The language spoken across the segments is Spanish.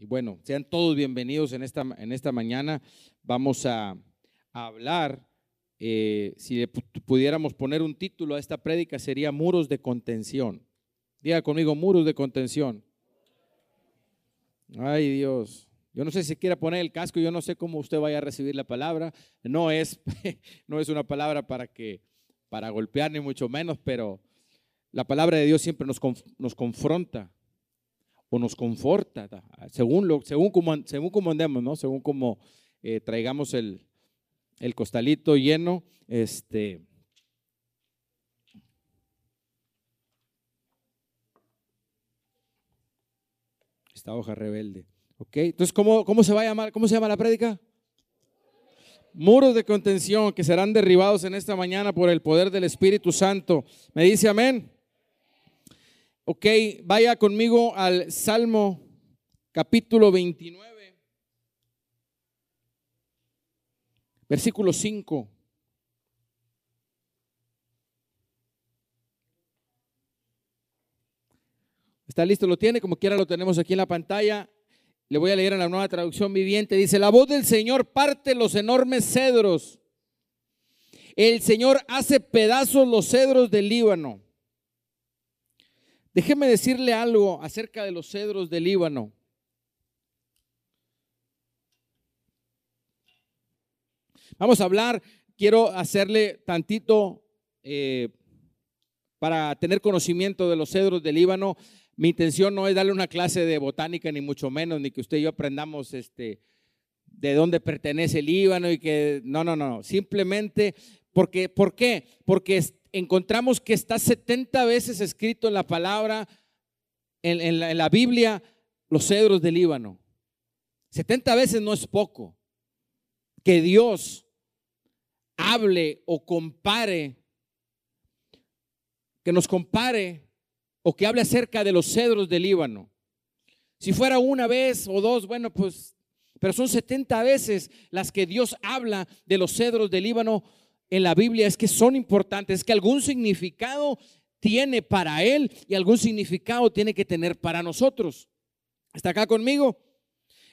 Y bueno, sean todos bienvenidos en esta, en esta mañana. Vamos a, hablar, eh, si pudiéramos poner un título a esta prédica, sería Muros de Contención. Diga conmigo, muros de contención. Ay Dios, yo no sé si quiera poner el casco, yo no sé cómo usted vaya a recibir la palabra. No es, no es una palabra para que para golpear ni mucho menos, pero la palabra de Dios siempre nos, nos confronta o nos conforta, según, lo, según, como, según como andemos, ¿no? Según como eh, traigamos el, el, costalito lleno, este... Esta hoja rebelde. ¿Ok? Entonces, ¿cómo, cómo se va a llamar? ¿Cómo se llama la prédica? Muros de contención que serán derribados en esta mañana por el poder del Espíritu Santo. ¿Me dice amén? Ok, vaya conmigo al Salmo capítulo 29, versículo 5. ¿Está listo? ¿Lo tiene? Como quiera lo tenemos aquí en la pantalla. Le voy a leer en la nueva traducción viviente. Dice, la voz del Señor parte los enormes cedros. El Señor hace pedazos los cedros del Líbano. Déjeme decirle algo acerca de los cedros del Líbano. Vamos a hablar, quiero hacerle tantito eh, para tener conocimiento de los cedros del Líbano. Mi intención no es darle una clase de botánica, ni mucho menos, ni que usted y yo aprendamos este, de dónde pertenece el Líbano y que, no, no, no, simplemente porque, ¿por qué? Porque encontramos que está 70 veces escrito en la palabra, en, la, Biblia, los cedros del Líbano. 70 veces no es poco. Que Dios hable o compare, que nos compare o que hable acerca de los cedros del Líbano. Si fuera una vez o dos, bueno, pues, pero son 70 veces las que Dios habla de los cedros del Líbano en la Biblia es que son importantes, es que algún significado tiene para Él y algún significado tiene que tener para nosotros. ¿Está acá conmigo?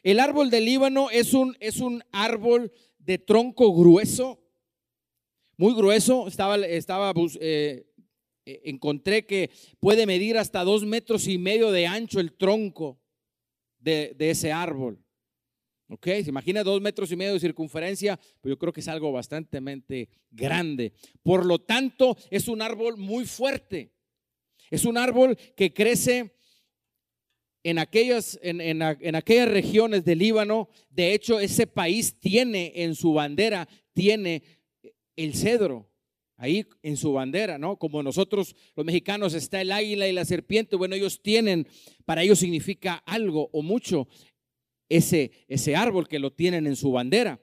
El árbol del Líbano es un, es un árbol de tronco grueso, muy grueso. Estaba, estaba eh, eh, encontré que puede medir hasta dos metros y medio de ancho el tronco de, de ese árbol. ¿Ok? Se imagina dos metros y medio de circunferencia, pero yo creo que es algo bastante grande. Por lo tanto, es un árbol muy fuerte. Es un árbol que crece en aquellas, en, en, aquellas regiones del Líbano. De hecho, ese país tiene en su bandera, tiene el cedro. Ahí en su bandera, ¿no? Como nosotros los mexicanos está el águila y la serpiente, bueno, ellos tienen, para ellos significa algo o mucho ese, ese árbol que lo tienen en su bandera.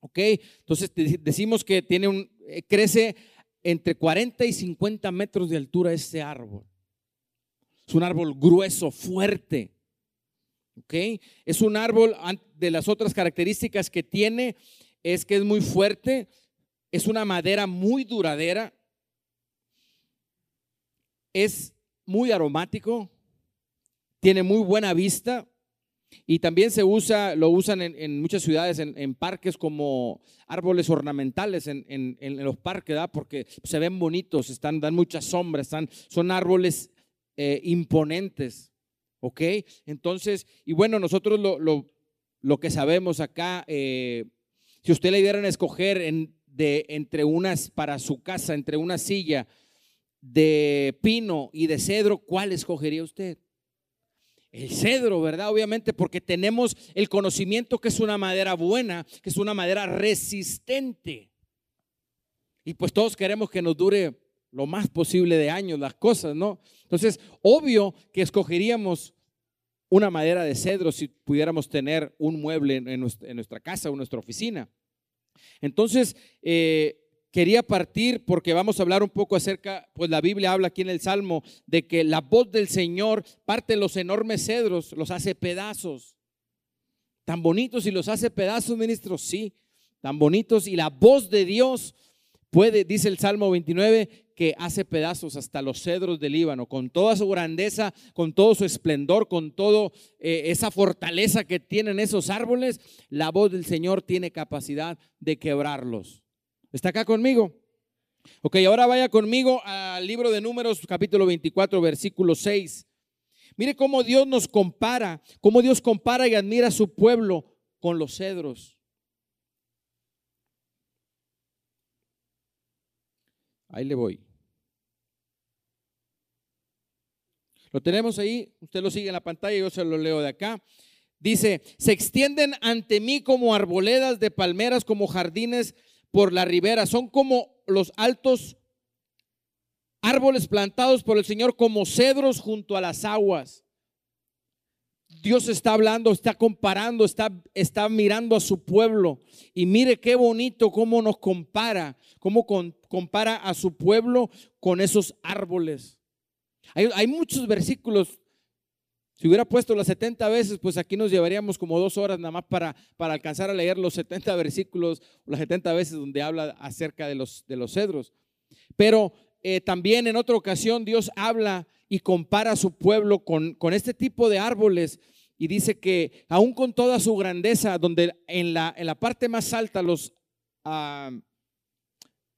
¿Ok? Entonces decimos que tiene un, eh, crece entre 40 y 50 metros de altura ese árbol. Es un árbol grueso, fuerte. ¿Ok? Es un árbol, de las otras características que tiene, es que es muy fuerte, es una madera muy duradera, es muy aromático, tiene muy buena vista, y también se usa, lo usan en, muchas ciudades, en, parques como árboles ornamentales en, los parques, ¿verdad? Porque se ven bonitos, están, dan mucha sombra, están, son árboles eh, imponentes, ¿ok? Entonces, y bueno, nosotros lo, que sabemos acá, eh, si usted le dieran a escoger entre unas, para su casa, entre una silla de pino y de cedro, ¿cuál escogería usted? El cedro, ¿verdad? Obviamente porque tenemos el conocimiento que es una madera buena, que es una madera resistente. Y pues todos queremos que nos dure lo más posible de años las cosas, ¿no? Entonces, obvio que escogeríamos una madera de cedro si pudiéramos tener un mueble en nuestra, casa o en nuestra oficina. Entonces, eh, quería partir porque vamos a hablar un poco acerca, pues la Biblia habla aquí en el Salmo de que la voz del Señor parte los enormes cedros, los hace pedazos. Tan bonitos y los hace pedazos, ministros, sí, tan bonitos. Y la voz de Dios Puede, dice el Salmo 29, que hace pedazos hasta los cedros del Líbano, con toda su grandeza, con todo su esplendor, con toda eh, esa fortaleza que tienen esos árboles, la voz del Señor tiene capacidad de quebrarlos. ¿Está acá conmigo? Ok, ahora vaya conmigo al libro de Números, capítulo 24, versículo 6. Mire cómo Dios nos compara, cómo Dios compara y admira a su pueblo con los cedros. Ahí le voy. Lo tenemos ahí, usted lo sigue en la pantalla, yo se lo leo de acá. Dice, se extienden ante mí como arboledas de palmeras, como jardines por la ribera. Son como los altos árboles plantados por el Señor, como cedros junto a las aguas. Dios está hablando, está comparando, está, está mirando a su pueblo. Y mire qué bonito cómo nos compara, cómo compara a su pueblo con esos árboles. Hay, muchos versículos. Si hubiera puesto las 70 veces, pues aquí nos llevaríamos como dos horas nada más para, para alcanzar a leer los 70 versículos, las 70 veces donde habla acerca de los, de los cedros. Pero eh, también en otra ocasión Dios habla y compara a su pueblo con, con este tipo de árboles y dice que aún con toda su grandeza, donde en la, en la parte más alta los, ah,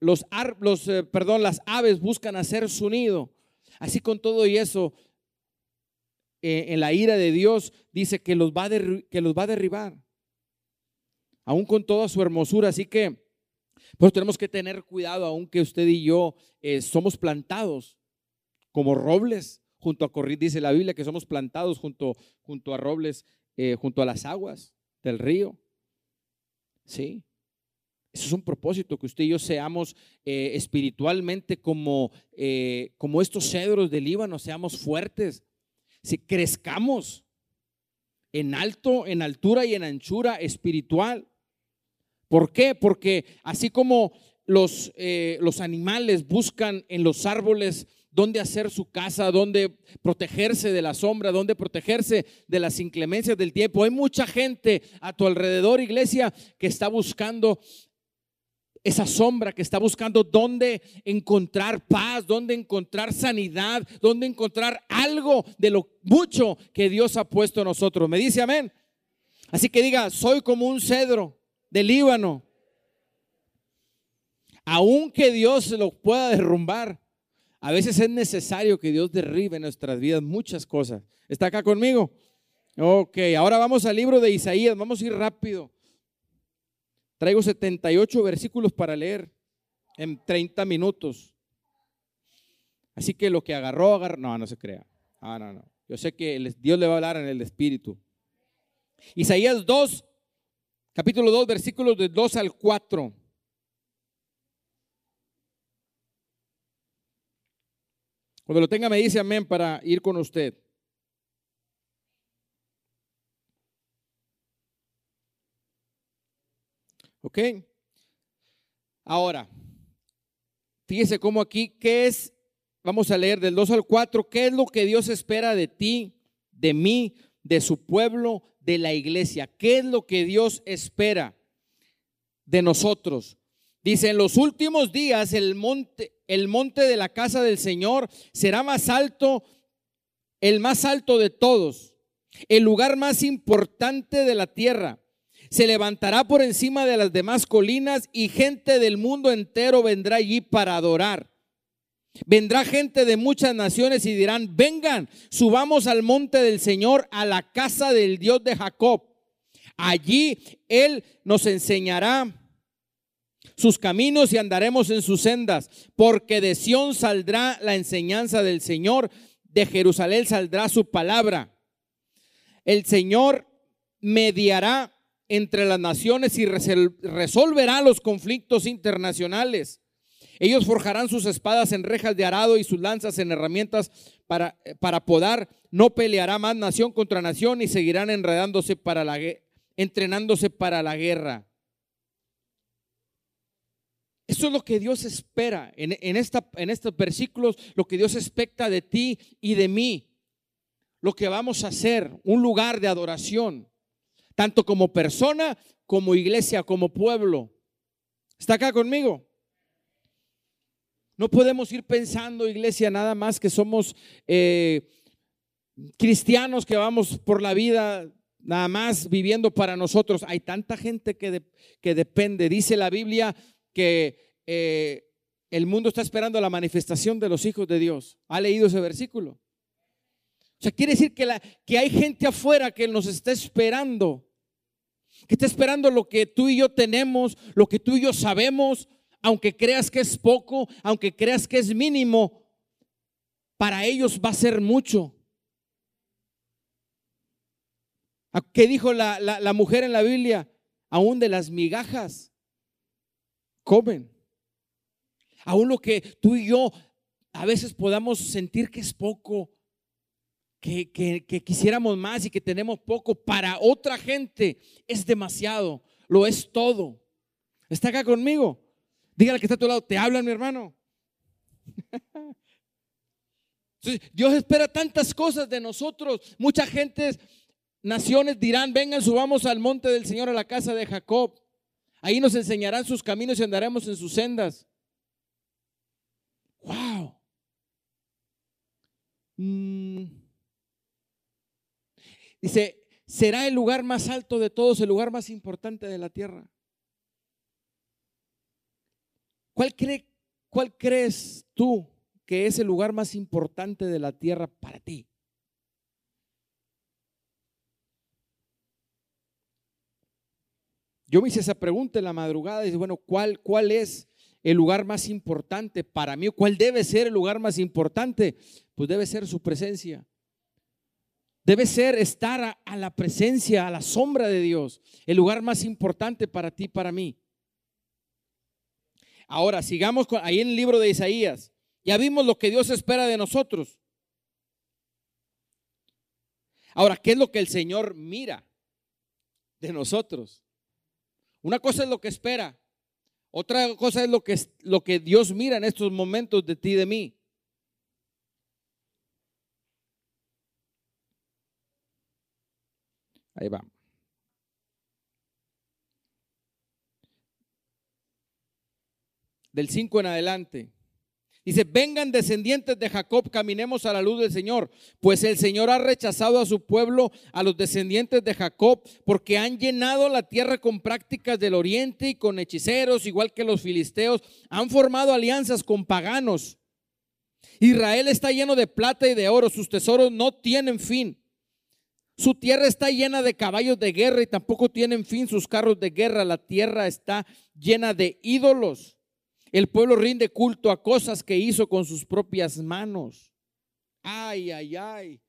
los, los eh, perdón, las aves buscan hacer su nido, así con todo y eso, eh, en la ira de Dios dice que los, va que los va a derribar, aún con toda su hermosura, así que pues tenemos que tener cuidado, aunque usted y yo eh, somos plantados como robles junto a corrientes, dice la Biblia que somos plantados junto, junto a robles, eh, junto a las aguas del río. Sí. Eso es un propósito, que usted y yo seamos espiritualmente como, como estos cedros del Líbano, seamos fuertes, si crezcamos en alto, en altura y en anchura espiritual. ¿Por qué? Porque así como los, eh, los animales buscan en los árboles dónde hacer su casa, dónde protegerse de la sombra, dónde protegerse de las inclemencias del tiempo. Hay mucha gente a tu alrededor, iglesia, que está buscando esa sombra, que está buscando dónde encontrar paz, dónde encontrar sanidad, dónde encontrar algo de lo mucho que Dios ha puesto en nosotros. Me dice amén. Así que diga, soy como un cedro del Líbano. Aunque Dios lo pueda derrumbar, a veces es necesario que Dios derribe en nuestras vidas muchas cosas. ¿Está acá conmigo? Ok, ahora vamos al libro de Isaías, vamos a ir rápido. Traigo 78 versículos para leer en 30 minutos. Así que lo que agarró, agarró. No, no se crea. Ah, no, no. Yo sé que Dios le va a hablar en el Espíritu. Isaías 2, capítulo 2, versículos de 2 al 4. Cuando lo tenga me dice amén para ir con usted. ¿Ok? Ahora, fíjese cómo aquí, ¿qué es? Vamos a leer del 2 al 4, ¿qué es lo que Dios espera de ti, de mí, de su pueblo, de la iglesia. ¿Qué es lo que Dios espera de nosotros? Dice, en los últimos días el monte, el monte de la casa del Señor será más alto, el más alto de todos, el lugar más importante de la tierra. Se levantará por encima de las demás colinas y gente del mundo entero vendrá allí para adorar. Vendrá gente de muchas naciones y dirán, vengan, subamos al monte del Señor, a la casa del Dios de Jacob. Allí Él nos enseñará sus caminos y andaremos en sus sendas, porque de Sión saldrá la enseñanza del Señor, de Jerusalén saldrá su palabra. El Señor mediará entre las naciones y resolverá los conflictos internacionales. Ellos forjarán sus espadas en rejas de arado y sus lanzas en herramientas para, para podar. No peleará más nación contra nación y seguirán enredándose para la, entrenándose para la guerra. Eso es lo que Dios espera en, en, esta, en estos versículos, lo que Dios expecta de ti y de mí. Lo que vamos a hacer, un lugar de adoración, tanto como persona, como iglesia, como pueblo. ¿Está acá conmigo? No podemos ir pensando, iglesia, nada más que somos eh, cristianos que vamos por la vida nada más viviendo para nosotros. Hay tanta gente que, que depende. Dice la Biblia que eh, el mundo está esperando la manifestación de los hijos de Dios. ¿Ha leído ese versículo? O sea, quiere decir que, la, que hay gente afuera que nos está esperando, que está esperando lo que tú y yo tenemos, lo que tú y yo sabemos, aunque creas que es poco, aunque creas que es mínimo, para ellos va a ser mucho. ¿Qué dijo la, mujer en la Biblia? Aún de las migajas comen. Aún lo que tú y yo a veces podamos sentir que es poco, que, que, quisiéramos más y que tenemos poco, para otra gente es demasiado, lo es todo. ¿Está acá conmigo? Dígale que está a tu lado, te hablan mi hermano. Dios espera tantas cosas de nosotros. Mucha gente naciones dirán, vengan, subamos al monte del Señor a la casa de Jacob. Ahí nos enseñarán sus caminos y andaremos en sus sendas. Wow. Mm. Dice, será el lugar más alto de todos, el lugar más importante de la tierra. ¿Cuál, cree, ¿Cuál crees tú que es el lugar más importante de la tierra para ti? Yo me hice esa pregunta en la madrugada y dije, bueno, ¿cuál, ¿cuál es el lugar más importante para mí? ¿Cuál debe ser el lugar más importante? Pues debe ser su presencia. Debe ser estar a, la presencia, a la sombra de Dios. El lugar más importante para ti, para mí. Ahora, sigamos con, ahí en el libro de Isaías. Ya vimos lo que Dios espera de nosotros. Ahora, ¿qué es lo que el Señor mira de nosotros? Una cosa es lo que espera, otra cosa es lo que, lo que Dios mira en estos momentos de ti y de mí. Ahí va. Del 5 en adelante. Dice, vengan descendientes de Jacob, caminemos a la luz del Señor, pues el Señor ha rechazado a su pueblo, a los descendientes de Jacob, porque han llenado la tierra con prácticas del oriente y con hechiceros, igual que los filisteos, han formado alianzas con paganos. Israel está lleno de plata y de oro, sus tesoros no tienen fin. Su tierra está llena de caballos de guerra y tampoco tienen fin sus carros de guerra. La tierra está llena de ídolos. El pueblo rinde culto a cosas que hizo con sus propias manos. Ay, ay, ay.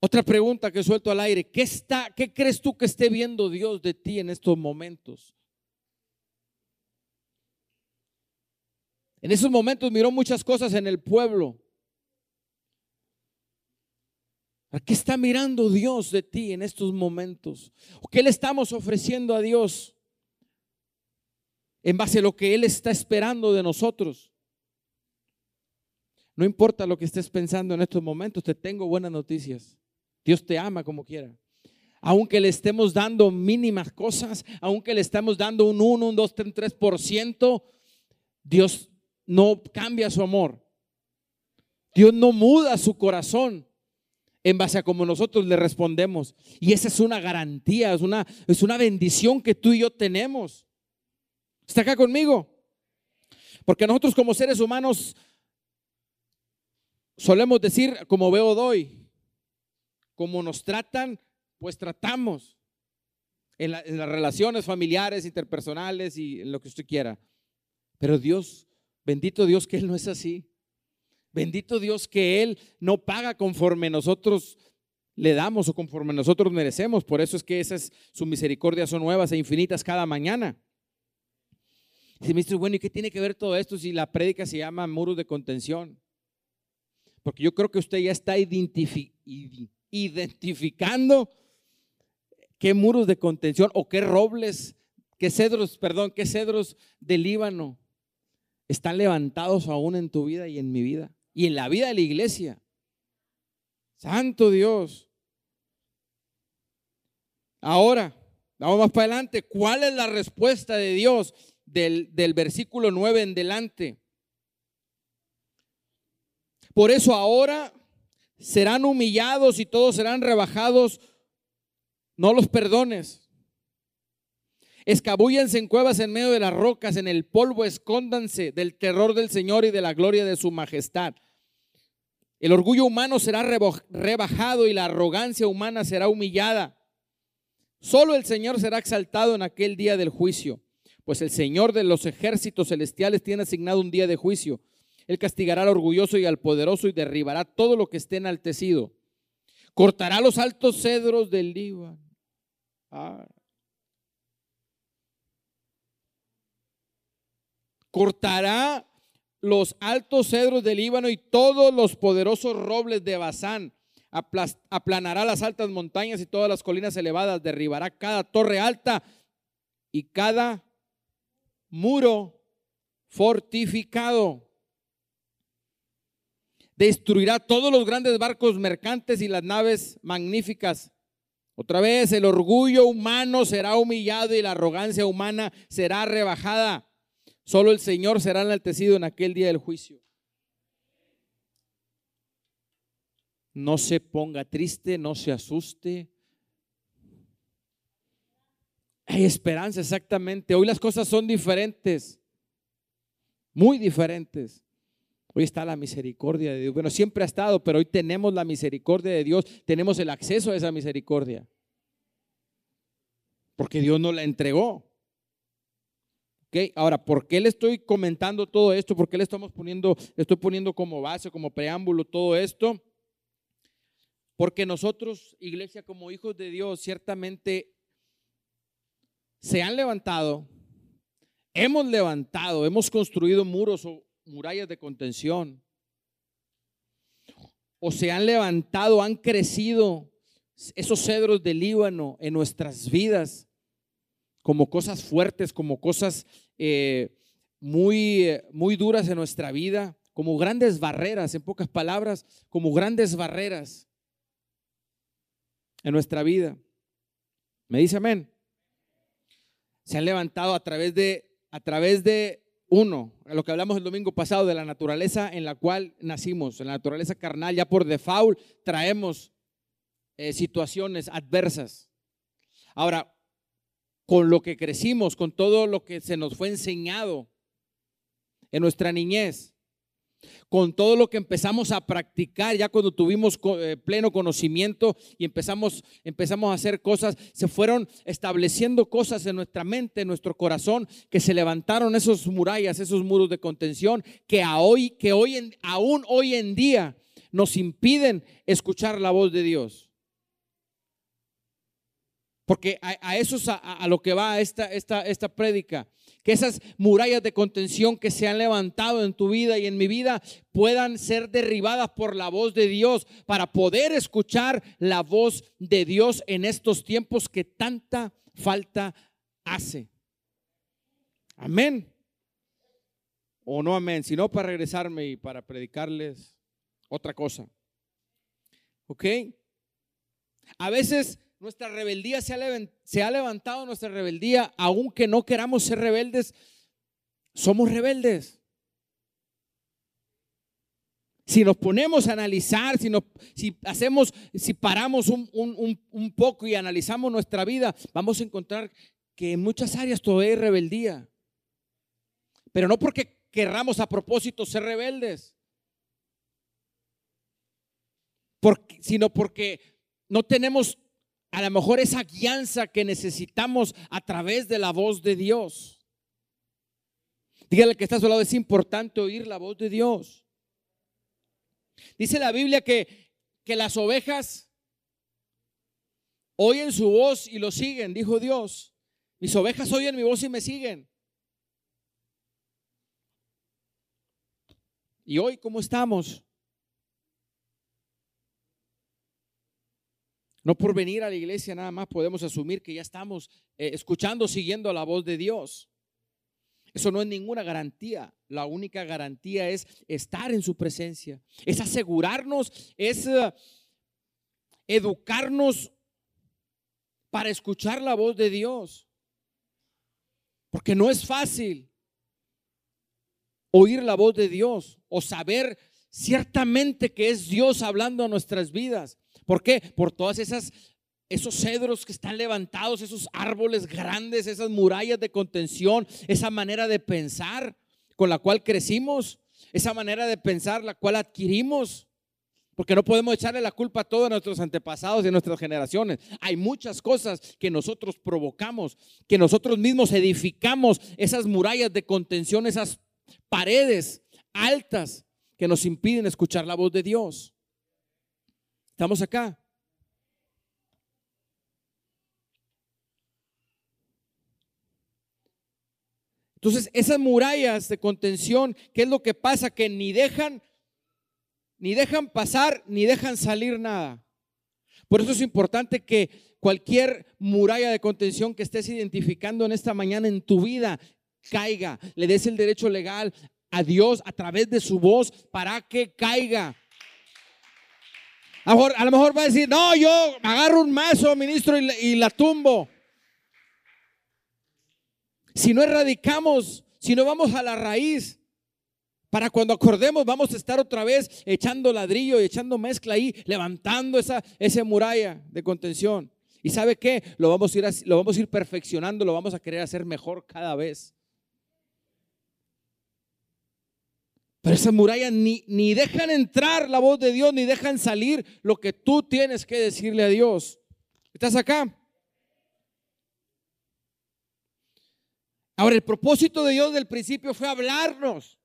Otra pregunta que suelto al aire. ¿Qué, está, ¿Qué crees tú que esté viendo Dios de ti en estos momentos? En esos momentos miró muchas cosas en el pueblo. Qué está mirando Dios de ti en estos momentos? ¿O qué le estamos ofreciendo a Dios? en base a lo que Él está esperando de nosotros. No importa lo que estés pensando en estos momentos, te tengo buenas noticias. Dios te ama como quiera. Aunque le estemos dando mínimas cosas, aunque le estemos dando un 1, un 2, un 3%, Dios no cambia su amor. Dios no muda su corazón en base a cómo nosotros le respondemos. Y esa es una garantía, es una, es una bendición que tú y yo tenemos. ¿Está acá conmigo? Porque nosotros como seres humanos solemos decir, como veo doy, como nos tratan, pues tratamos en, las relaciones familiares, interpersonales y lo que usted quiera. Pero Dios, bendito Dios que Él no es así. Bendito Dios que Él no paga conforme nosotros le damos o conforme nosotros merecemos. Por eso es que esas su misericordia son nuevas e infinitas cada mañana. Dice, ministro, bueno, ¿y qué tiene que ver todo esto si la prédica se llama muros de contención? Porque yo creo que usted ya está identificando qué muros de contención o qué robles, qué cedros, perdón, qué cedros del Líbano están levantados aún en tu vida y en mi vida y en la vida de la iglesia. Santo Dios. Ahora, vamos más para adelante. ¿Cuál es la respuesta de Dios del, del versículo 9 en delante. Por eso ahora serán humillados y todos serán rebajados. No los perdones. Escabúllense en cuevas en medio de las rocas, en el polvo escóndanse del terror del Señor y de la gloria de su majestad. El orgullo humano será rebajado y la arrogancia humana será humillada. Solo el Señor será exaltado en aquel día del juicio, pues el Señor de los ejércitos celestiales tiene asignado un día de juicio. Él castigará al orgulloso y al poderoso y derribará todo lo que esté enaltecido. Cortará los altos cedros del Líbano. Ah. Cortará los altos cedros del Líbano y todos los poderosos robles de Bazán. Aplanará las altas montañas y todas las colinas elevadas. Derribará cada torre alta y cada muro fortificado destruirá todos los grandes barcos mercantes y las naves magníficas. Otra vez, el orgullo humano será humillado y la arrogancia humana será rebajada. Solo el Señor será enaltecido en aquel día del juicio. No se ponga triste, no se asuste. Hay esperanza, exactamente. Hoy las cosas son diferentes, muy diferentes. Hoy está la misericordia de Dios. Bueno, siempre ha estado, pero hoy tenemos la misericordia de Dios, tenemos el acceso a esa misericordia. Porque Dios nos la entregó. Ahora, ¿por qué le estoy comentando todo esto? ¿Por qué le estamos poniendo, estoy poniendo como base, como preámbulo todo esto? Porque nosotros, iglesia, como hijos de Dios, ciertamente se han levantado, hemos levantado, hemos construido muros o murallas de contención. O se han levantado, han crecido esos cedros del Líbano en nuestras vidas como cosas fuertes, como cosas eh, muy, muy duras en nuestra vida, como grandes barreras, en pocas palabras, como grandes barreras en nuestra vida. ¿Me dice amén? Se han levantado a través de, a través de uno, lo que hablamos el domingo pasado de la naturaleza en la cual nacimos, en la naturaleza carnal, ya por default traemos eh, situaciones adversas. Ahora, con lo que crecimos, con todo lo que se nos fue enseñado en nuestra niñez, con todo lo que empezamos a practicar ya cuando tuvimos eh, pleno conocimiento y empezamos, empezamos a hacer cosas, se fueron estableciendo cosas en nuestra mente, en nuestro corazón, que se levantaron esos murallas, esos muros de contención que, a hoy, que hoy en, aún hoy en día nos impiden escuchar la voz de Dios. Porque a, eso es a, lo que va esta, esta, esta prédica. Que esas murallas de contención que se han levantado en tu vida y en mi vida puedan ser derribadas por la voz de Dios para poder escuchar la voz de Dios en estos tiempos que tanta falta hace. Amén. O no amén, sino para regresarme y para predicarles otra cosa. ¿Ok? A veces nuestra rebeldía se ha, levantado, nuestra rebeldía, aunque no queramos ser rebeldes, somos rebeldes. Si nos ponemos a analizar, si, hacemos, si paramos un, un, poco y analizamos nuestra vida, vamos a encontrar que en muchas áreas todavía hay rebeldía. Pero no porque querramos a propósito ser rebeldes, sino porque no tenemos a lo mejor esa guianza que necesitamos a través de la voz de Dios. Dígale que está a su lado, es importante oír la voz de Dios. Dice la Biblia que, que las ovejas oyen su voz y lo siguen, dijo Dios. Mis ovejas oyen mi voz y me siguen. ¿Y hoy cómo estamos? No por venir a la iglesia nada más podemos asumir que ya estamos eh, escuchando, siguiendo la voz de Dios. Eso no es ninguna garantía. La única garantía es estar en su presencia. Es asegurarnos, es eh, educarnos para escuchar la voz de Dios. Porque no es fácil. oír la voz de Dios o saber ciertamente que es Dios hablando a nuestras vidas. ¿Por qué? Por todas esas esos cedros que están levantados, esos árboles grandes, esas murallas de contención, esa manera de pensar con la cual crecimos, esa manera de pensar la cual adquirimos. Porque no podemos echarle la culpa a todos nuestros antepasados y nuestras generaciones. Hay muchas cosas que nosotros provocamos, que nosotros mismos edificamos esas murallas de contención, esas paredes altas que nos impiden escuchar la voz de Dios. ¿Estamos acá? Entonces, esas murallas de contención, ¿qué es lo que pasa? Que ni dejan, ni dejan pasar, ni dejan salir nada. Por eso es importante que cualquier muralla de contención que estés identificando en esta mañana en tu vida caiga, le des el derecho legal a Dios a través de su voz para que caiga. A lo mejor, va a decir, no, yo agarro un mazo, ministro, y la tumbo si no erradicamos, si no vamos a la raíz, para cuando acordemos vamos a estar otra vez echando ladrillo y echando mezcla ahí, levantando esa, muralla de contención. ¿Y sabe qué? Lo vamos, a ir, lo vamos a ir perfeccionando, lo vamos a querer hacer mejor cada vez. Pero esas murallas ni, ni dejan entrar la voz de Dios, ni dejan salir lo que tú tienes que decirle a Dios. ¿Estás acá? Ahora, el propósito de Dios del principio fue hablarnos.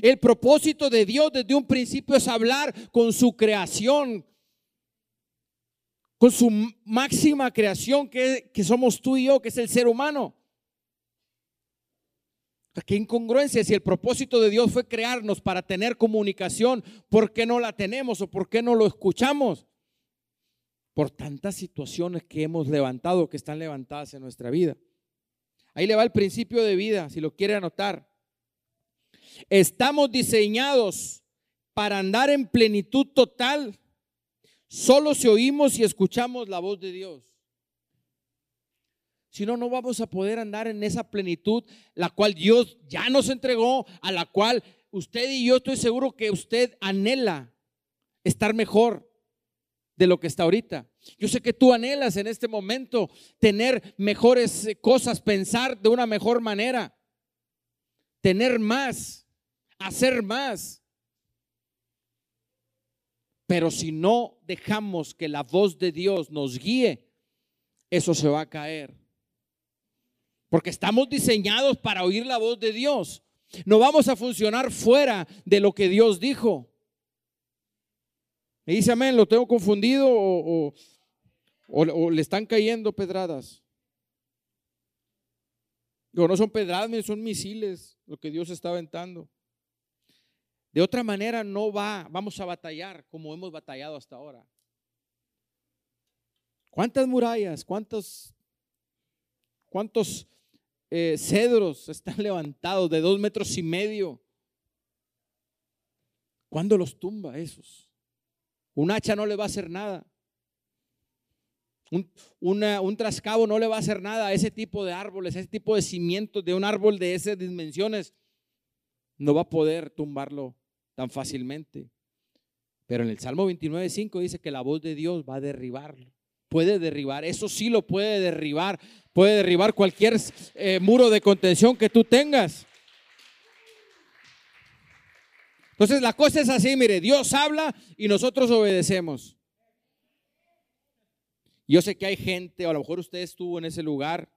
El propósito de Dios desde un principio es hablar con su creación, con su máxima creación que, que somos tú y yo, que es el ser humano. Qué incongruencia si el propósito de Dios fue crearnos para tener comunicación, ¿por qué no la tenemos o por qué no lo escuchamos? Por tantas situaciones que hemos levantado, que están levantadas en nuestra vida. Ahí le va el principio de vida, si lo quiere anotar. Estamos diseñados para andar en plenitud total solo si oímos y escuchamos la voz de Dios. Si no, no vamos a poder andar en esa plenitud, la cual Dios ya nos entregó, a la cual usted y yo estoy seguro que usted anhela estar mejor de lo que está ahorita. Yo sé que tú anhelas en este momento tener mejores eh, cosas, pensar de una mejor manera, tener más, hacer más. Pero si no dejamos que la voz de Dios nos guíe, eso se va a caer. Porque estamos diseñados para oír la voz de Dios. No vamos a funcionar fuera de lo que Dios dijo. Me dice amén, lo tengo confundido o, o, le están cayendo pedradas. Digo, no son pedradas, son misiles lo que Dios está aventando. De otra manera no va, vamos a batallar como hemos batallado hasta ahora. ¿Cuántas murallas, cuántos, cuántos eh, cedros están levantados de dos metros y medio? ¿Cuándo los tumba esos? Un hacha no le va a hacer nada. Un, un, trascabo no le va a hacer nada a ese tipo de árboles, a ese tipo de cimientos de un árbol de esas dimensiones. No va a poder tumbarlo tan fácilmente. Pero en el Salmo 29.5 dice que la voz de Dios va a derribarlo. Puede derribar, eso sí lo puede derribar. Puede derribar cualquier eh, muro de contención que tú tengas. Entonces la cosa es así, mire, Dios habla y nosotros obedecemos. Yo sé que hay gente, o a lo mejor usted estuvo en ese lugar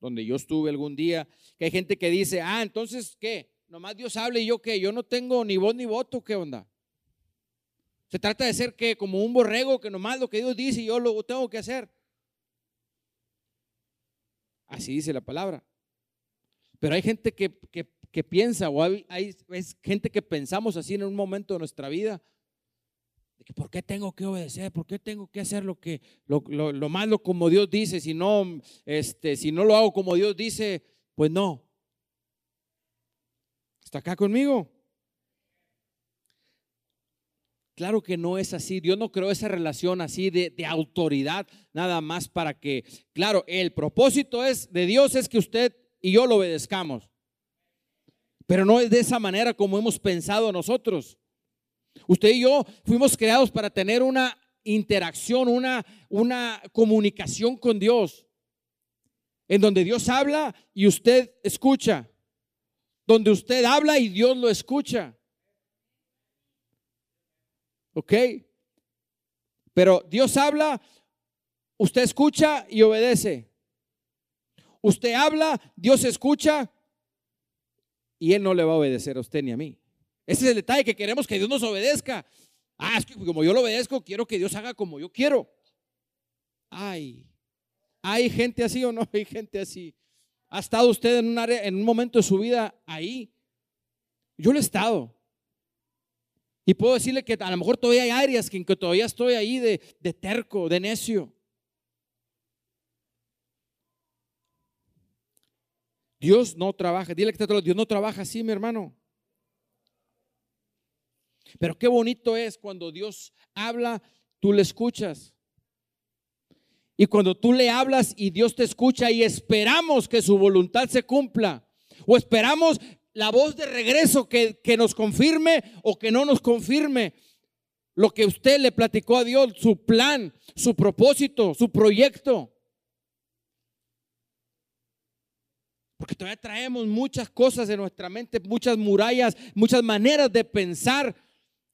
donde yo estuve algún día, que hay gente que dice, ah, entonces, ¿qué? Nomás Dios habla y yo qué, yo no tengo ni voz ni voto, ¿qué onda? Se trata de ser que como un borrego que nomás lo que Dios dice y yo lo tengo que hacer. Así dice la palabra. Pero hay gente que, que piensa, o hay, gente que pensamos así en un momento de nuestra vida, de ¿por qué tengo que obedecer? ¿Por qué tengo que hacer lo que lo, lo, malo como Dios dice? Si no, este, si no lo hago como Dios dice, pues no. ¿Está acá conmigo? Claro que no es así. Dios no creó esa relación así de, de, autoridad, nada más para que, claro, el propósito es de Dios es que usted y yo lo obedezcamos. Pero no es de esa manera como hemos pensado nosotros. Usted y yo fuimos creados para tener una interacción, una, una comunicación con Dios, en donde Dios habla y usted escucha, donde usted habla y Dios lo escucha. ¿Ok? Pero Dios habla, usted escucha y obedece. Usted habla, Dios escucha y Él no le va a obedecer a usted ni a mí. Ese es el detalle que queremos que Dios nos obedezca. Ah, es que como yo lo obedezco, quiero que Dios haga como yo quiero. Ay, ¿hay gente así o no hay gente así? ¿Ha estado usted en un, área, en un momento de su vida ahí? Yo lo he estado. Y puedo decirle que a lo mejor todavía hay áreas que, que todavía estoy ahí de, de terco, de necio. Dios no trabaja. Dile que está Dios no trabaja así, mi hermano. Pero qué bonito es cuando Dios habla, tú le escuchas. Y cuando tú le hablas y Dios te escucha y esperamos que su voluntad se cumpla. O esperamos la voz de regreso que, que nos confirme o que no nos confirme lo que usted le platicó a Dios, su plan, su propósito, su proyecto. Porque todavía traemos muchas cosas en nuestra mente, muchas murallas, muchas maneras de pensar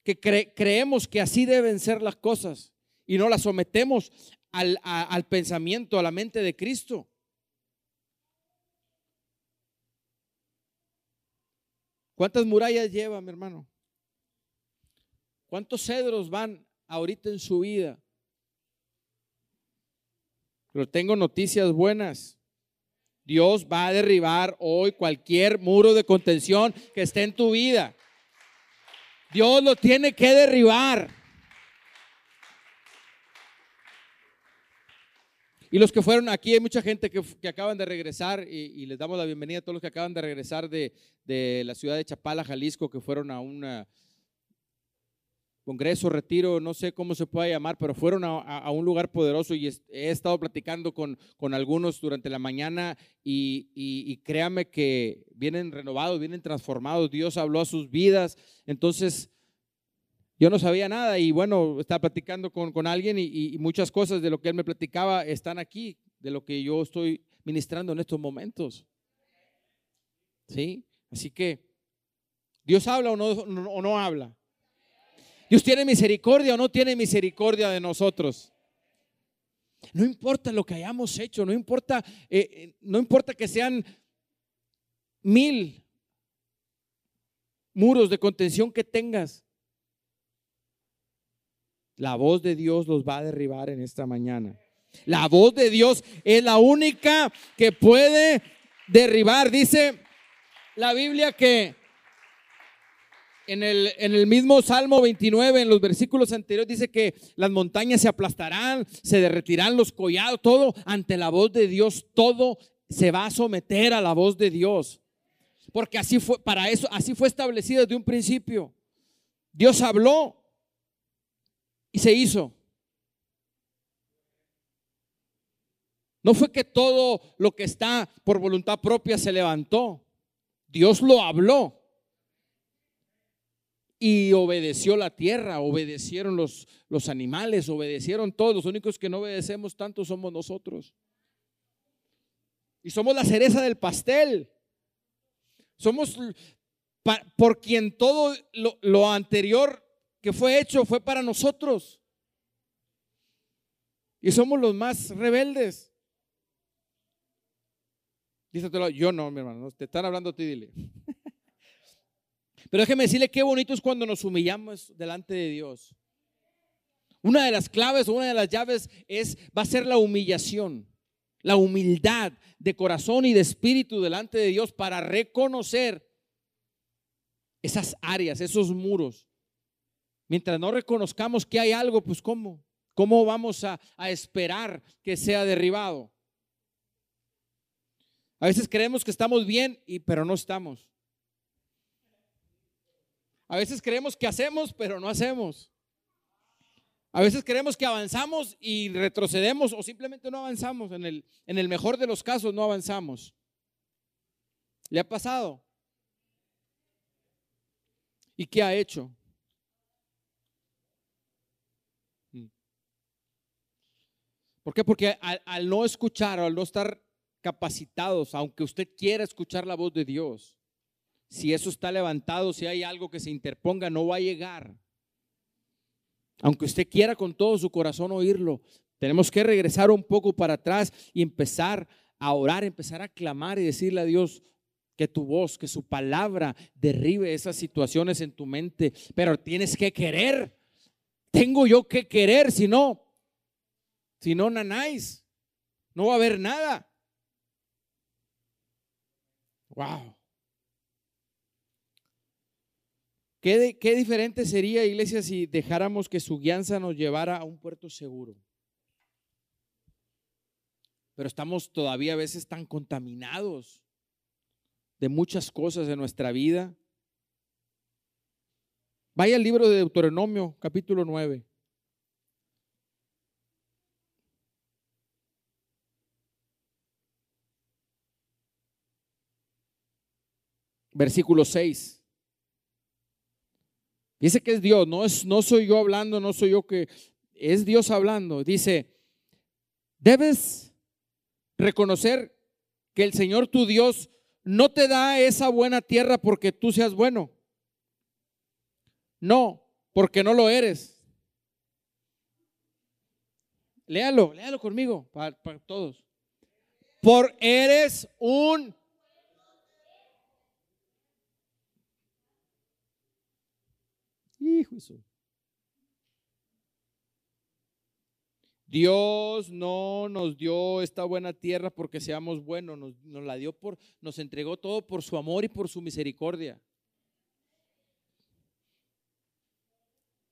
que creemos que así deben ser las cosas y no las sometemos al, al pensamiento, a la mente de Cristo. ¿Cuántas murallas lleva, mi hermano? ¿Cuántos cedros van ahorita en su vida? Pero tengo noticias buenas. Dios va a derribar hoy cualquier muro de contención que esté en tu vida. Dios lo tiene que derribar. Y los que fueron aquí, hay mucha gente que, acaban de regresar y, les damos la bienvenida a todos los que acaban de regresar de, de la ciudad de Chapala, Jalisco, que fueron a una congreso, retiro, no sé cómo se puede llamar, pero fueron a, un lugar poderoso y he estado platicando con, con algunos durante la mañana y, y, créame que vienen renovados, vienen transformados, Dios habló a sus vidas, entonces yo no sabía nada y bueno, estaba platicando con, con alguien y, muchas cosas de lo que él me platicaba están aquí, de lo que yo estoy ministrando en estos momentos. ¿Sí? Así que, ¿Dios habla o no, o no habla? Dios tiene misericordia o no tiene misericordia de nosotros. No importa lo que hayamos hecho, no importa, eh, eh, no importa que sean mil muros de contención que tengas. La voz de Dios los va a derribar en esta mañana. La voz de Dios es la única que puede derribar. Dice la Biblia que en el, en el, mismo Salmo 29, en los versículos anteriores, dice que las montañas se aplastarán, se derretirán los collados, todo ante la voz de Dios, todo se va a someter a la voz de Dios. Porque así fue, para eso, así fue establecido desde un principio. Dios habló y se hizo. No fue que todo lo que está por voluntad propia se levantó. Dios lo habló y obedeció la tierra, obedecieron los, los animales, obedecieron todos. Los únicos que no obedecemos tanto somos nosotros. Y somos la cereza del pastel. Somos por quien todo lo, lo anterior que fue hecho fue para nosotros. Y somos los más rebeldes. Díselo, yo no, mi hermano, te están hablando a ti, dile. Pero déjeme decirle qué bonito es cuando nos humillamos delante de Dios. Una de las claves o una de las llaves es va a ser la humillación, la humildad de corazón y de espíritu delante de Dios para reconocer esas áreas, esos muros. Mientras no reconozcamos que hay algo, pues ¿cómo? ¿Cómo vamos a, a esperar que sea derribado? A veces creemos que estamos bien, y, pero no estamos. A veces creemos que hacemos, pero no hacemos. A veces creemos que avanzamos y retrocedemos o simplemente no avanzamos. En el, en el mejor de los casos no avanzamos. ¿Le ha pasado? ¿Y qué ha hecho? Mm. ¿Por qué? Porque al, no escuchar o al no estar capacitados, aunque usted quiera escuchar la voz de Dios, si eso está levantado, si hay algo que se interponga, no va a llegar. Aunque usted quiera con todo su corazón oírlo, tenemos que regresar un poco para atrás y empezar a orar, empezar a clamar y decirle a Dios que tu voz, que su palabra derribe esas situaciones en tu mente. Pero tienes que querer. Tengo yo que querer, si no, si no, nanáis, no va a haber nada. Wow. ¿Qué, ¿Qué, diferente sería, iglesia, si dejáramos que su guianza nos llevara a un puerto seguro? pero estamos todavía a veces tan contaminados de muchas cosas de nuestra vida. Vaya al libro de Deuteronomio, capítulo 9. Versículo 6. Dice que es Dios, no, es, no soy yo hablando, no soy yo que, es Dios hablando. Dice, debes reconocer que el Señor tu Dios no te da esa buena tierra porque tú seas bueno. No, porque no lo eres. Léalo, léalo conmigo, para, todos. Por eres un... Dios no nos dio esta buena tierra porque seamos buenos, nos, la dio por, nos entregó todo por su amor y por su misericordia.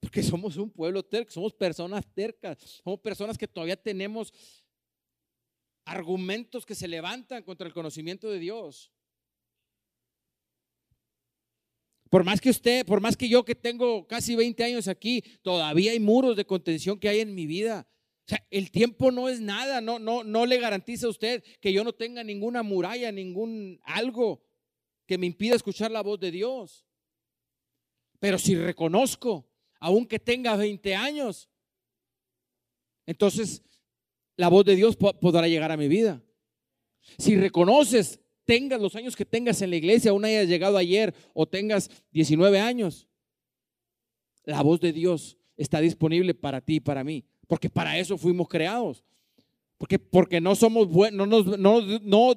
Porque somos un pueblo terco, somos personas tercas, somos personas que todavía tenemos argumentos que se levantan contra el conocimiento de Dios. Por más que usted, por más que yo que tengo casi 20 años aquí, todavía hay muros de contención que hay en mi vida. O sea, el tiempo no es nada, no, no, no le garantiza a usted que yo no tenga ninguna muralla, ningún algo que me impida escuchar la voz de Dios. Pero si reconozco, aunque tenga 20 años, entonces la voz de Dios podrá llegar a mi vida. Si reconoces, tengas los años que tengas en la iglesia, aún hayas llegado ayer o tengas 19 años, la voz de Dios está disponible para ti y para mí. Porque para eso fuimos creados. Porque, porque no somos buenos, no, no, no,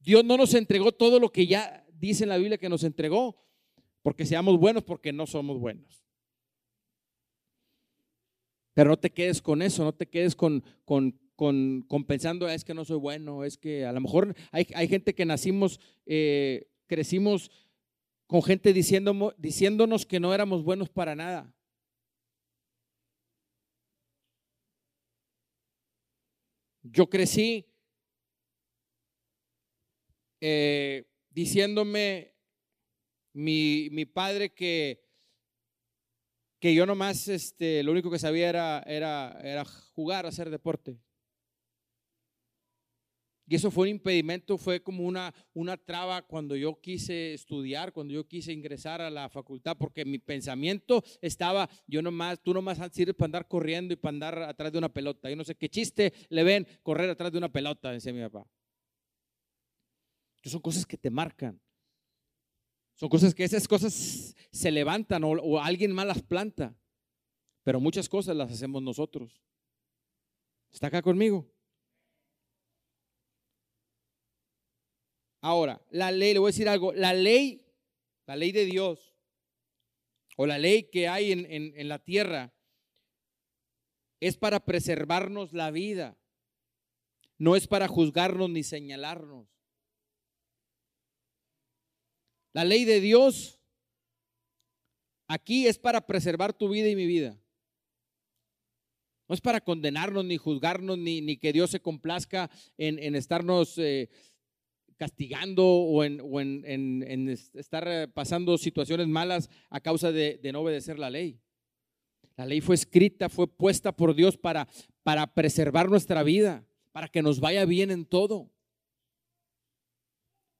Dios no nos entregó todo lo que ya dice en la Biblia que nos entregó. Porque seamos buenos, porque no somos buenos. Pero no te quedes con eso, no te quedes con, con, con, pensando, es que no soy bueno, es que a lo mejor hay, hay gente que nacimos, eh, crecimos con gente diciendo, diciéndonos que no éramos buenos para nada. Yo crecí eh, diciéndome mi, mi, padre que, que yo nomás, este, lo único que sabía era, era, era jugar, hacer deporte. Y eso fue un impedimento, fue como una, una traba cuando yo quise estudiar, cuando yo quise ingresar a la facultad, porque mi pensamiento estaba, yo nomás, tú nomás sirves para andar corriendo y para andar atrás de una pelota. Yo no sé qué chiste le ven correr atrás de una pelota, decía mi papá. son cosas que te marcan. Son cosas que esas cosas se levantan o, o alguien más las planta. Pero muchas cosas las hacemos nosotros. ¿Está acá conmigo? Ahora, la ley, le voy a decir algo, la ley, la ley de Dios, o la ley que hay en, en la tierra, es para preservarnos la vida, no es para juzgarnos ni señalarnos. La ley de Dios aquí es para preservar tu vida y mi vida. No es para condenarnos ni juzgarnos, ni, ni que Dios se complazca en, en estarnos eh, castigando o en, estar eh, pasando situaciones malas a causa de, no obedecer la ley. La ley fue escrita, fue puesta por Dios para, para preservar nuestra vida, para que nos vaya bien en todo.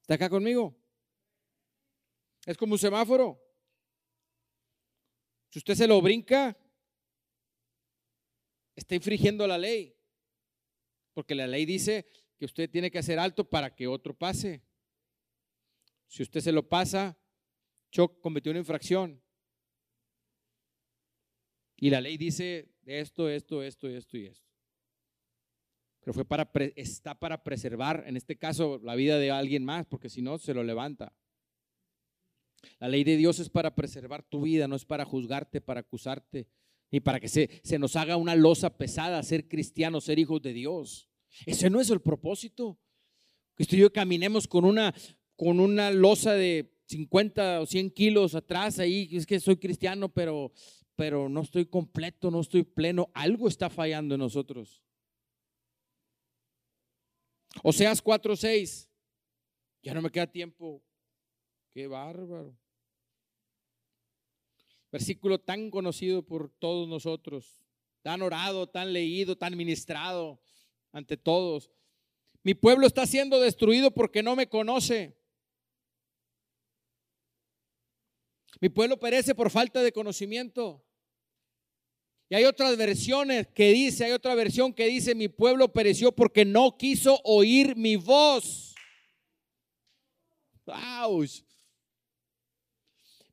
¿Está acá conmigo? Es como un semáforo. Si usted se lo brinca, está infringiendo la ley. Porque la ley dice que usted tiene que hacer alto para que otro pase. Si usted se lo pasa, Choc cometió una infracción. Y la ley dice esto, esto, esto, esto y esto. Pero fue para está para preservar, en este caso, la vida de alguien más, porque si no, se lo levanta. La ley de Dios es para preservar tu vida, no es para juzgarte, para acusarte, ni para que se, se nos haga una losa pesada ser cristianos, ser hijos de Dios. Ese no es el propósito. Que y yo caminemos con una, con una losa de 50 o 100 kilos atrás ahí, es que soy cristiano, pero, pero no estoy completo, no estoy pleno. Algo está fallando en nosotros. Oseas 4:6. Ya no me queda tiempo. Qué bárbaro. Versículo tan conocido por todos nosotros, tan orado, tan leído, tan ministrado ante todos. Mi pueblo está siendo destruido porque no me conoce. Mi pueblo perece por falta de conocimiento. Y hay otras versiones que dice, hay otra versión que dice, mi pueblo pereció porque no quiso oír mi voz.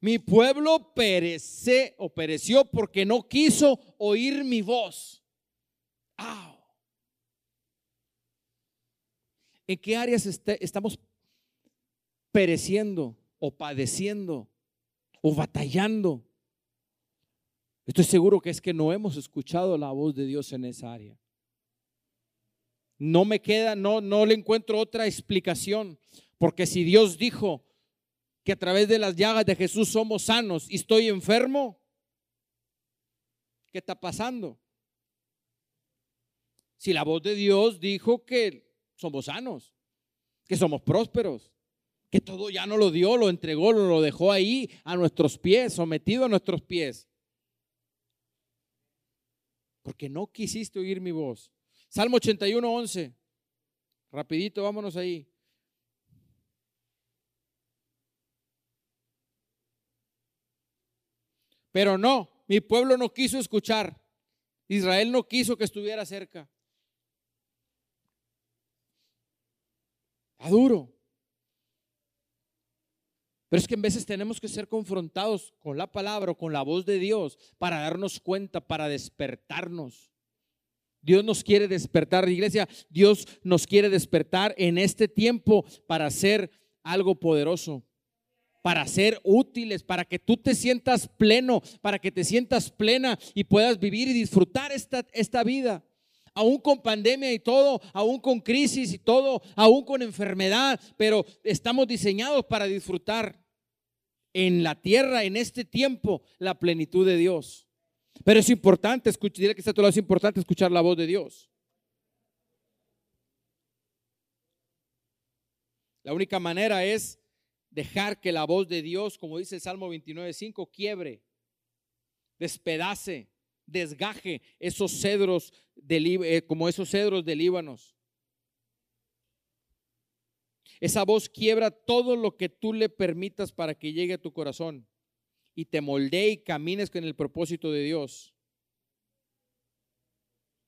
Mi pueblo perece o pereció porque no quiso oír mi voz. ¿En qué áreas estamos pereciendo o padeciendo o batallando? Estoy seguro que es que no hemos escuchado la voz de Dios en esa área. No me queda, no, no le encuentro otra explicación, porque si Dios dijo que a través de las llagas de Jesús somos sanos y estoy enfermo, ¿qué está pasando? Si la voz de Dios dijo que somos sanos, que somos prósperos, que todo ya no lo dio, lo entregó, lo dejó ahí a nuestros pies, sometido a nuestros pies porque no quisiste oír mi voz. Salmo 81, 11. Rapidito, vámonos ahí. Pero no, mi pueblo no quiso escuchar. Israel no quiso que estuviera cerca. Está duro. Pero es que en veces tenemos que ser confrontados con la palabra o con la voz de Dios para darnos cuenta, para despertarnos. Dios nos quiere despertar, iglesia. Dios nos quiere despertar en este tiempo para hacer algo poderoso, para ser útiles, para que tú te sientas pleno, para que te sientas plena y puedas vivir y disfrutar esta, esta vida aún con pandemia y todo, aún con crisis y todo, aún con enfermedad, pero estamos diseñados para disfrutar en la tierra, en este tiempo, la plenitud de Dios. Pero es importante, escuchar, dile que está tu lado, es importante escuchar la voz de Dios. La única manera es dejar que la voz de Dios, como dice el Salmo 29.5, quiebre, despedace, desgaje esos cedros, de, eh, como esos cedros de Líbanos. Esa voz quiebra todo lo que tú le permitas para que llegue a tu corazón y te moldee y camines con el propósito de Dios.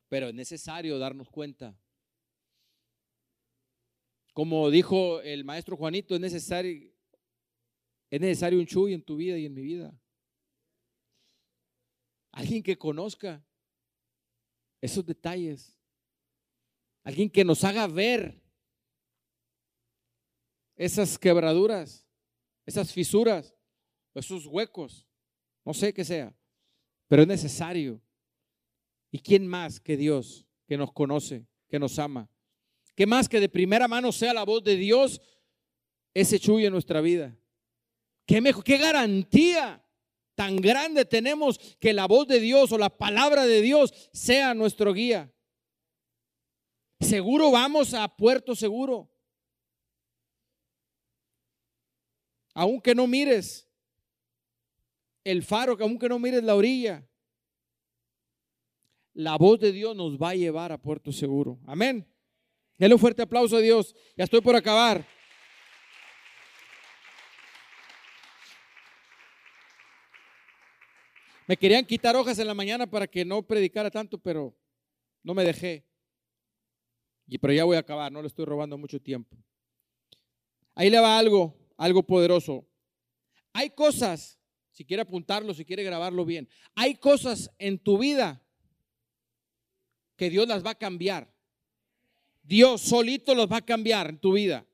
Pero es necesario darnos cuenta. Como dijo el maestro Juanito, es necesario, es necesario un chuy en tu vida y en mi vida. Alguien que conozca esos detalles. Alguien que nos haga ver esas quebraduras, esas fisuras, esos huecos, no sé qué sea, pero es necesario. ¿Y quién más que Dios, que nos conoce, que nos ama? ¿Qué más que de primera mano sea la voz de Dios ese chuy en nuestra vida? ¿Qué, mejor, qué garantía tan grande tenemos que la voz de Dios o la palabra de Dios sea nuestro guía? Seguro vamos a puerto seguro. aunque no mires el faro, aunque no mires la orilla, la voz de Dios nos va a llevar a puerto seguro. Amén. Dale un fuerte aplauso a Dios. Ya estoy por acabar. Me querían quitar hojas en la mañana para que no predicara tanto, pero no me dejé. Y pero ya voy a acabar, no le estoy robando mucho tiempo. Ahí le va algo, algo poderoso. Hay cosas, si quiere apuntarlo, si quiere grabarlo bien, hay cosas en tu vida que Dios las va a cambiar. Dios solito los va a cambiar en tu vida.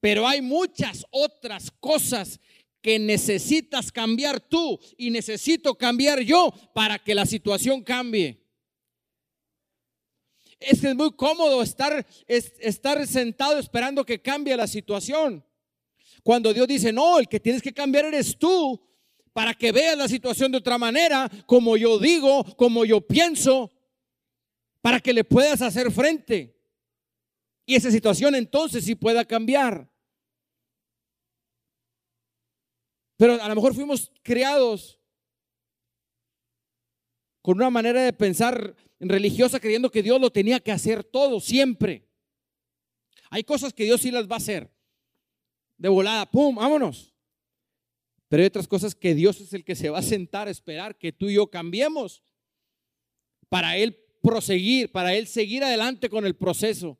Pero hay muchas otras cosas que necesitas cambiar tú y necesito cambiar yo para que la situación cambie. Es es muy cómodo estar, estar sentado esperando que cambie la situación. Cuando Dios dice, no, el que tienes que cambiar eres tú para que veas la situación de otra manera, como yo digo, como yo pienso, para que le puedas hacer frente. Y esa situación entonces sí pueda cambiar. Pero a lo mejor fuimos criados con una manera de pensar religiosa creyendo que Dios lo tenía que hacer todo, siempre. Hay cosas que Dios sí las va a hacer. De volada, ¡pum! Vámonos. Pero hay otras cosas que Dios es el que se va a sentar a esperar que tú y yo cambiemos para Él proseguir, para Él seguir adelante con el proceso.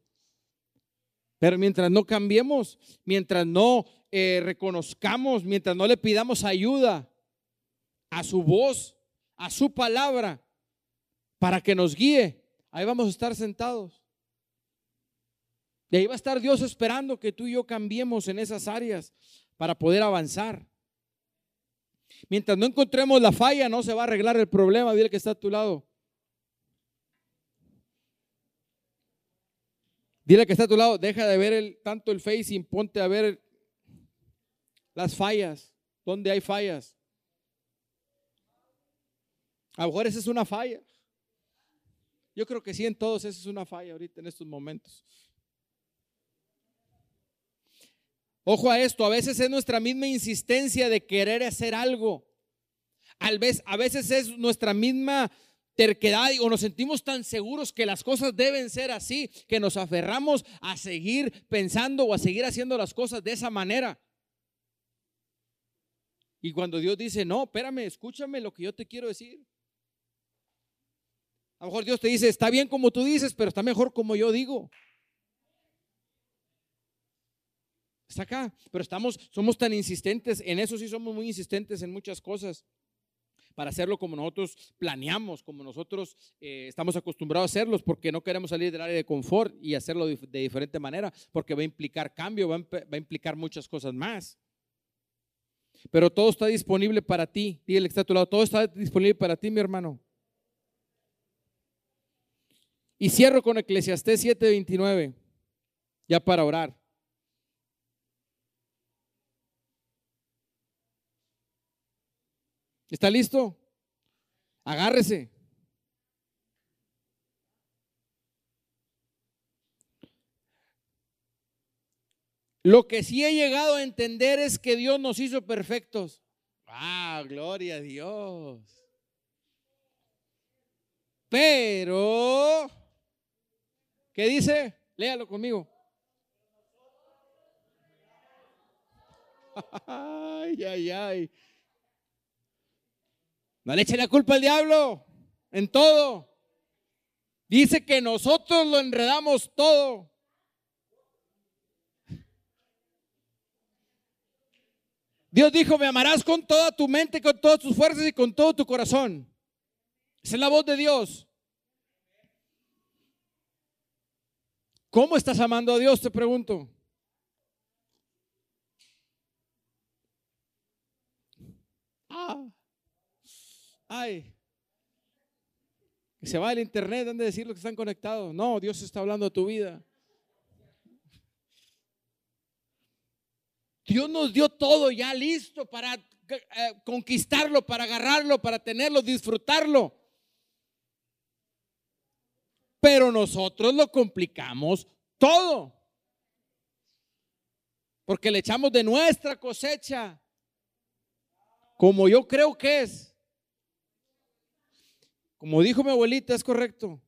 Pero mientras no cambiemos, mientras no eh, reconozcamos, mientras no le pidamos ayuda a su voz, a su palabra, para que nos guíe, ahí vamos a estar sentados. Y ahí va a estar Dios esperando que tú y yo cambiemos en esas áreas para poder avanzar. Mientras no encontremos la falla, no se va a arreglar el problema. Dile que está a tu lado. Dile que está a tu lado, deja de ver tanto el Face y ponte a ver las fallas, donde hay fallas. A lo mejor esa es una falla. Yo creo que sí, en todos esa es una falla ahorita en estos momentos. Ojo a esto, a veces es nuestra misma insistencia de querer hacer algo. A veces es nuestra misma terquedad o nos sentimos tan seguros que las cosas deben ser así, que nos aferramos a seguir pensando o a seguir haciendo las cosas de esa manera. Y cuando Dios dice, no, espérame, escúchame lo que yo te quiero decir. A lo mejor Dios te dice, está bien como tú dices, pero está mejor como yo digo. Está acá, pero estamos, somos tan insistentes, en eso sí somos muy insistentes en muchas cosas, para hacerlo como nosotros planeamos, como nosotros eh, estamos acostumbrados a hacerlos, porque no queremos salir del área de confort y hacerlo de, diferente manera, porque va a implicar cambio, va a implicar muchas cosas más. Pero todo está disponible para ti. Dígale que está a tu lado. Todo está disponible para ti, mi hermano. Y cierro con Eclesiastés 7:29, ya para orar. ¿Está listo? Agárrese. Lo que sí he llegado a entender es que Dios nos hizo perfectos. Ah, gloria a Dios. Pero, ¿qué dice? Léalo conmigo. Ay, ay, ay. No le eche la culpa al diablo en todo. Dice que nosotros lo enredamos todo. Dios dijo, me amarás con toda tu mente, con todas tus fuerzas y con todo tu corazón. Esa es la voz de Dios. ¿Cómo estás amando a Dios? Te pregunto. Ah, ay. Se va el internet, han de decir lo que están conectados. No, Dios está hablando a tu vida. Dios nos dio todo ya listo para eh, conquistarlo, para agarrarlo, para tenerlo, disfrutarlo. Pero nosotros lo complicamos todo. Porque le echamos de nuestra cosecha, como yo creo que es. Como dijo mi abuelita, es correcto.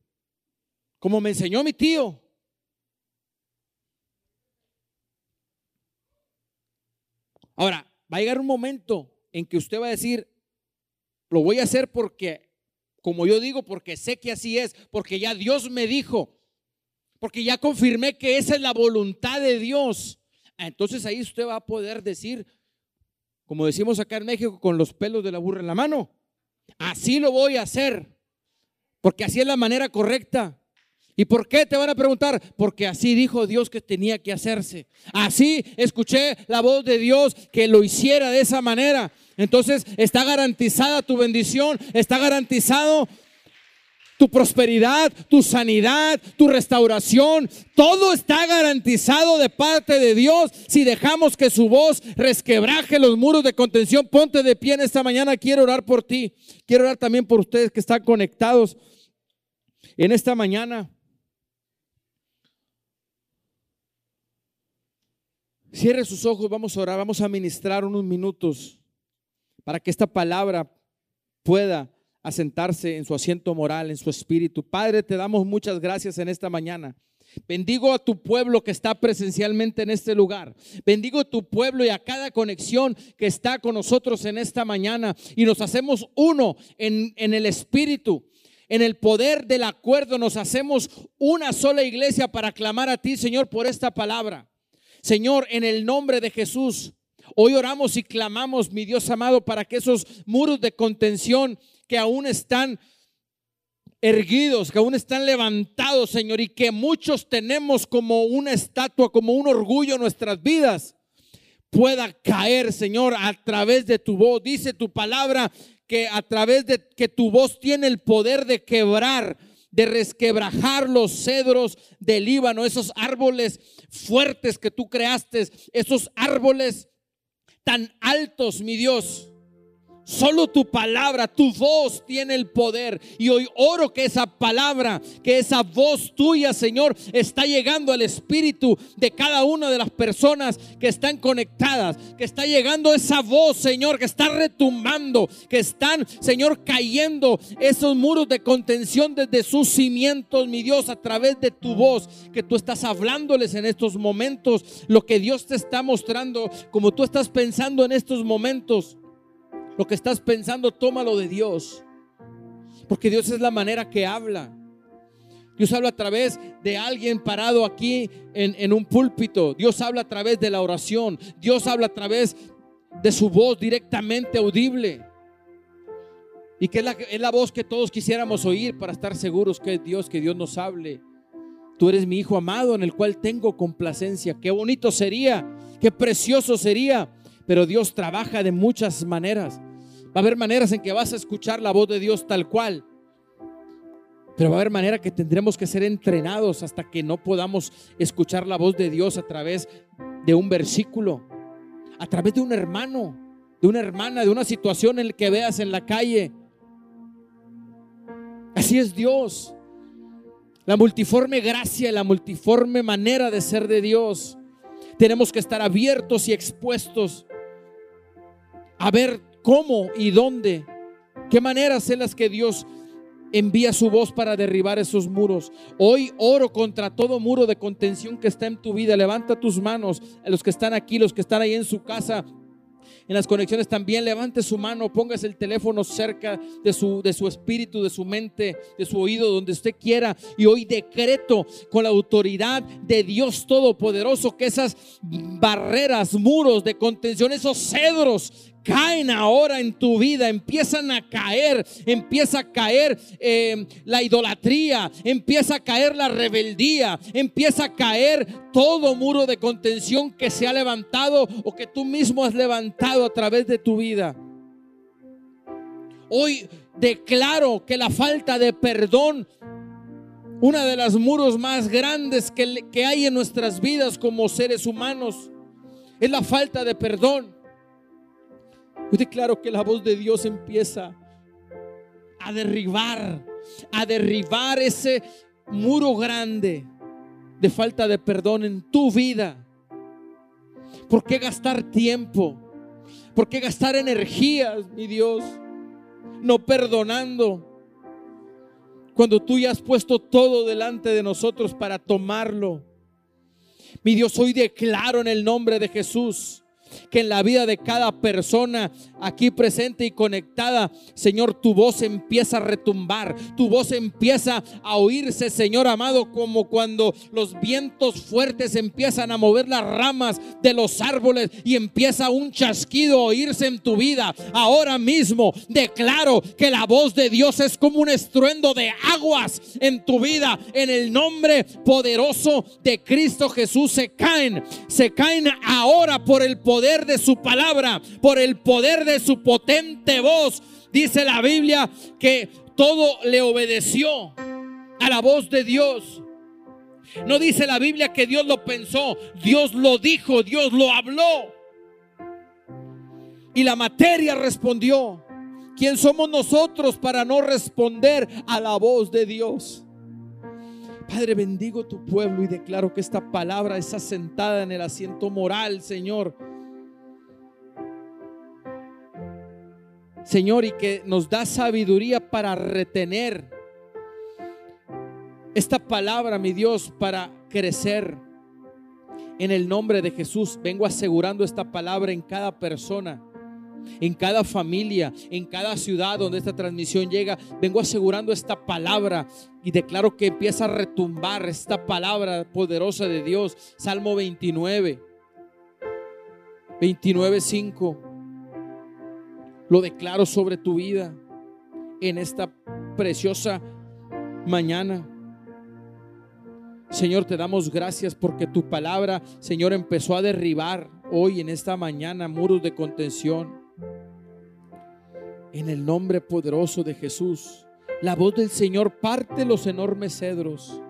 Como me enseñó mi tío. Ahora, va a llegar un momento en que usted va a decir, lo voy a hacer porque, como yo digo, porque sé que así es, porque ya Dios me dijo, porque ya confirmé que esa es la voluntad de Dios. Entonces ahí usted va a poder decir, como decimos acá en México, con los pelos de la burra en la mano, así lo voy a hacer, porque así es la manera correcta. ¿Y por qué te van a preguntar? Porque así dijo Dios que tenía que hacerse. Así escuché la voz de Dios que lo hiciera de esa manera. Entonces está garantizada tu bendición, está garantizado tu prosperidad, tu sanidad, tu restauración. Todo está garantizado de parte de Dios si dejamos que su voz resquebraje los muros de contención. Ponte de pie en esta mañana. Quiero orar por ti. Quiero orar también por ustedes que están conectados en esta mañana. Cierre sus ojos, vamos a orar, vamos a ministrar unos minutos para que esta palabra pueda asentarse en su asiento moral, en su espíritu. Padre, te damos muchas gracias en esta mañana. Bendigo a tu pueblo que está presencialmente en este lugar. Bendigo a tu pueblo y a cada conexión que está con nosotros en esta mañana. Y nos hacemos uno en, en el espíritu. En el poder del acuerdo nos hacemos una sola iglesia para clamar a ti, Señor, por esta palabra. Señor, en el nombre de Jesús, hoy oramos y clamamos, mi Dios amado, para que esos muros de contención que aún están erguidos, que aún están levantados, Señor, y que muchos tenemos como una estatua, como un orgullo en nuestras vidas, pueda caer, Señor, a través de tu voz. Dice tu palabra que a través de que tu voz tiene el poder de quebrar de resquebrajar los cedros del Líbano, esos árboles fuertes que tú creaste, esos árboles tan altos, mi Dios Solo tu palabra, tu voz tiene el poder. Y hoy oro que esa palabra, que esa voz tuya, Señor, está llegando al espíritu de cada una de las personas que están conectadas. Que está llegando esa voz, Señor, que está retumbando. Que están, Señor, cayendo esos muros de contención desde sus cimientos, mi Dios, a través de tu voz. Que tú estás hablándoles en estos momentos. Lo que Dios te está mostrando, como tú estás pensando en estos momentos. Lo que estás pensando, tómalo de Dios. Porque Dios es la manera que habla. Dios habla a través de alguien parado aquí en, un púlpito. Dios habla a través de la oración. Dios habla a través de su voz directamente audible. Y que es la, es la voz que todos quisiéramos oír para estar seguros que es Dios, que Dios nos hable. Tú eres mi hijo amado en el cual tengo complacencia. Qué bonito sería, qué precioso sería pero Dios trabaja de muchas maneras. Va a haber maneras en que vas a escuchar la voz de Dios tal cual. Pero va a haber manera que tendremos que ser entrenados hasta que no podamos escuchar la voz de Dios a través de un versículo, a través de un hermano, de una hermana, de una situación en la que veas en la calle. Así es Dios. La multiforme gracia, la multiforme manera de ser de Dios. Tenemos que estar abiertos y expuestos a ver cómo y dónde, qué maneras en las que Dios envía su voz para derribar esos muros. Hoy oro contra todo muro de contención que está en tu vida. Levanta tus manos, a los que están aquí, los que están ahí en su casa. En las conexiones también levante su mano, póngase el teléfono cerca de su, de su espíritu, de su mente, de su oído, donde usted quiera. Y hoy decreto con la autoridad de Dios Todopoderoso que esas barreras, muros de contención, esos cedros caen ahora en tu vida, empiezan a caer, empieza a caer eh, la idolatría, empieza a caer la rebeldía, empieza a caer todo muro de contención que se ha levantado o que tú mismo has levantado a través de tu vida. Hoy declaro que la falta de perdón, una de las muros más grandes que hay en nuestras vidas como seres humanos, es la falta de perdón. Yo declaro que la voz de Dios empieza a derribar, a derribar ese muro grande de falta de perdón en tu vida. ¿Por qué gastar tiempo? ¿Por qué gastar energías, mi Dios? No perdonando. Cuando tú ya has puesto todo delante de nosotros para tomarlo. Mi Dios, hoy declaro en el nombre de Jesús que en la vida de cada persona aquí presente y conectada, Señor, tu voz empieza a retumbar, tu voz empieza a oírse, Señor amado, como cuando los vientos fuertes empiezan a mover las ramas de los árboles y empieza un chasquido a oírse en tu vida. Ahora mismo declaro que la voz de Dios es como un estruendo de aguas en tu vida. En el nombre poderoso de Cristo Jesús se caen, se caen ahora por el de su palabra, por el poder de su potente voz. Dice la Biblia que todo le obedeció a la voz de Dios. No dice la Biblia que Dios lo pensó, Dios lo dijo, Dios lo habló. Y la materia respondió. ¿Quién somos nosotros para no responder a la voz de Dios? Padre, bendigo tu pueblo y declaro que esta palabra es asentada en el asiento moral, Señor. Señor, y que nos da sabiduría para retener esta palabra, mi Dios, para crecer. En el nombre de Jesús, vengo asegurando esta palabra en cada persona en cada familia, en cada ciudad donde esta transmisión llega. Vengo asegurando esta palabra y declaro que empieza a retumbar esta palabra poderosa de Dios. Salmo 29, 29, 5. Lo declaro sobre tu vida en esta preciosa mañana. Señor, te damos gracias porque tu palabra, Señor, empezó a derribar hoy en esta mañana muros de contención en el nombre poderoso de Jesús. La voz del Señor parte los enormes cedros.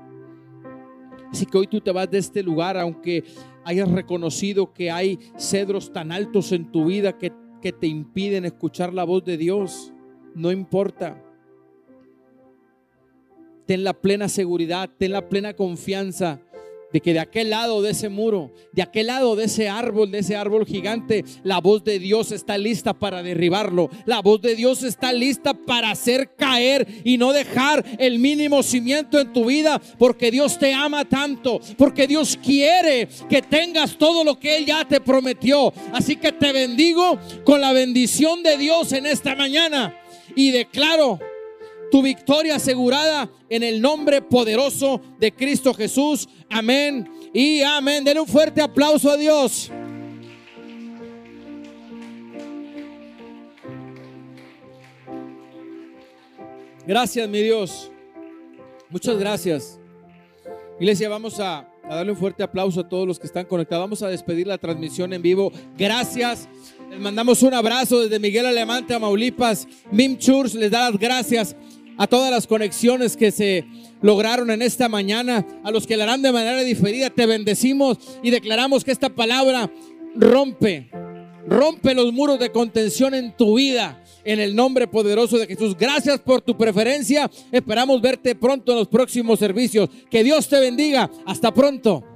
Así que hoy tú te vas de este lugar, aunque hayas reconocido que hay cedros tan altos en tu vida que, que te impiden escuchar la voz de Dios. No importa. Ten la plena seguridad, ten la plena confianza de que de aquel lado de ese muro, de aquel lado de ese árbol, de ese árbol gigante, la voz de Dios está lista para derribarlo. La voz de Dios está lista para hacer caer y no dejar el mínimo cimiento en tu vida, porque Dios te ama tanto, porque Dios quiere que tengas todo lo que Él ya te prometió. Así que te bendigo con la bendición de Dios en esta mañana y declaro tu victoria asegurada en el nombre poderoso de Cristo Jesús. Amén y amén. Denle un fuerte aplauso a Dios. Gracias, mi Dios. Muchas gracias. Iglesia, vamos a, darle un fuerte aplauso a todos los que están conectados. Vamos a despedir la transmisión en vivo. Gracias. Les mandamos un abrazo desde Miguel Alemán, Tamaulipas. Mim Church les da las gracias a todas las conexiones que se lograron en esta mañana, a los que la harán de manera diferida, te bendecimos y declaramos que esta palabra rompe, rompe los muros de contención en tu vida. En el nombre poderoso de Jesús. Gracias por tu preferencia. Esperamos verte pronto en los próximos servicios. Que Dios te bendiga. Hasta pronto.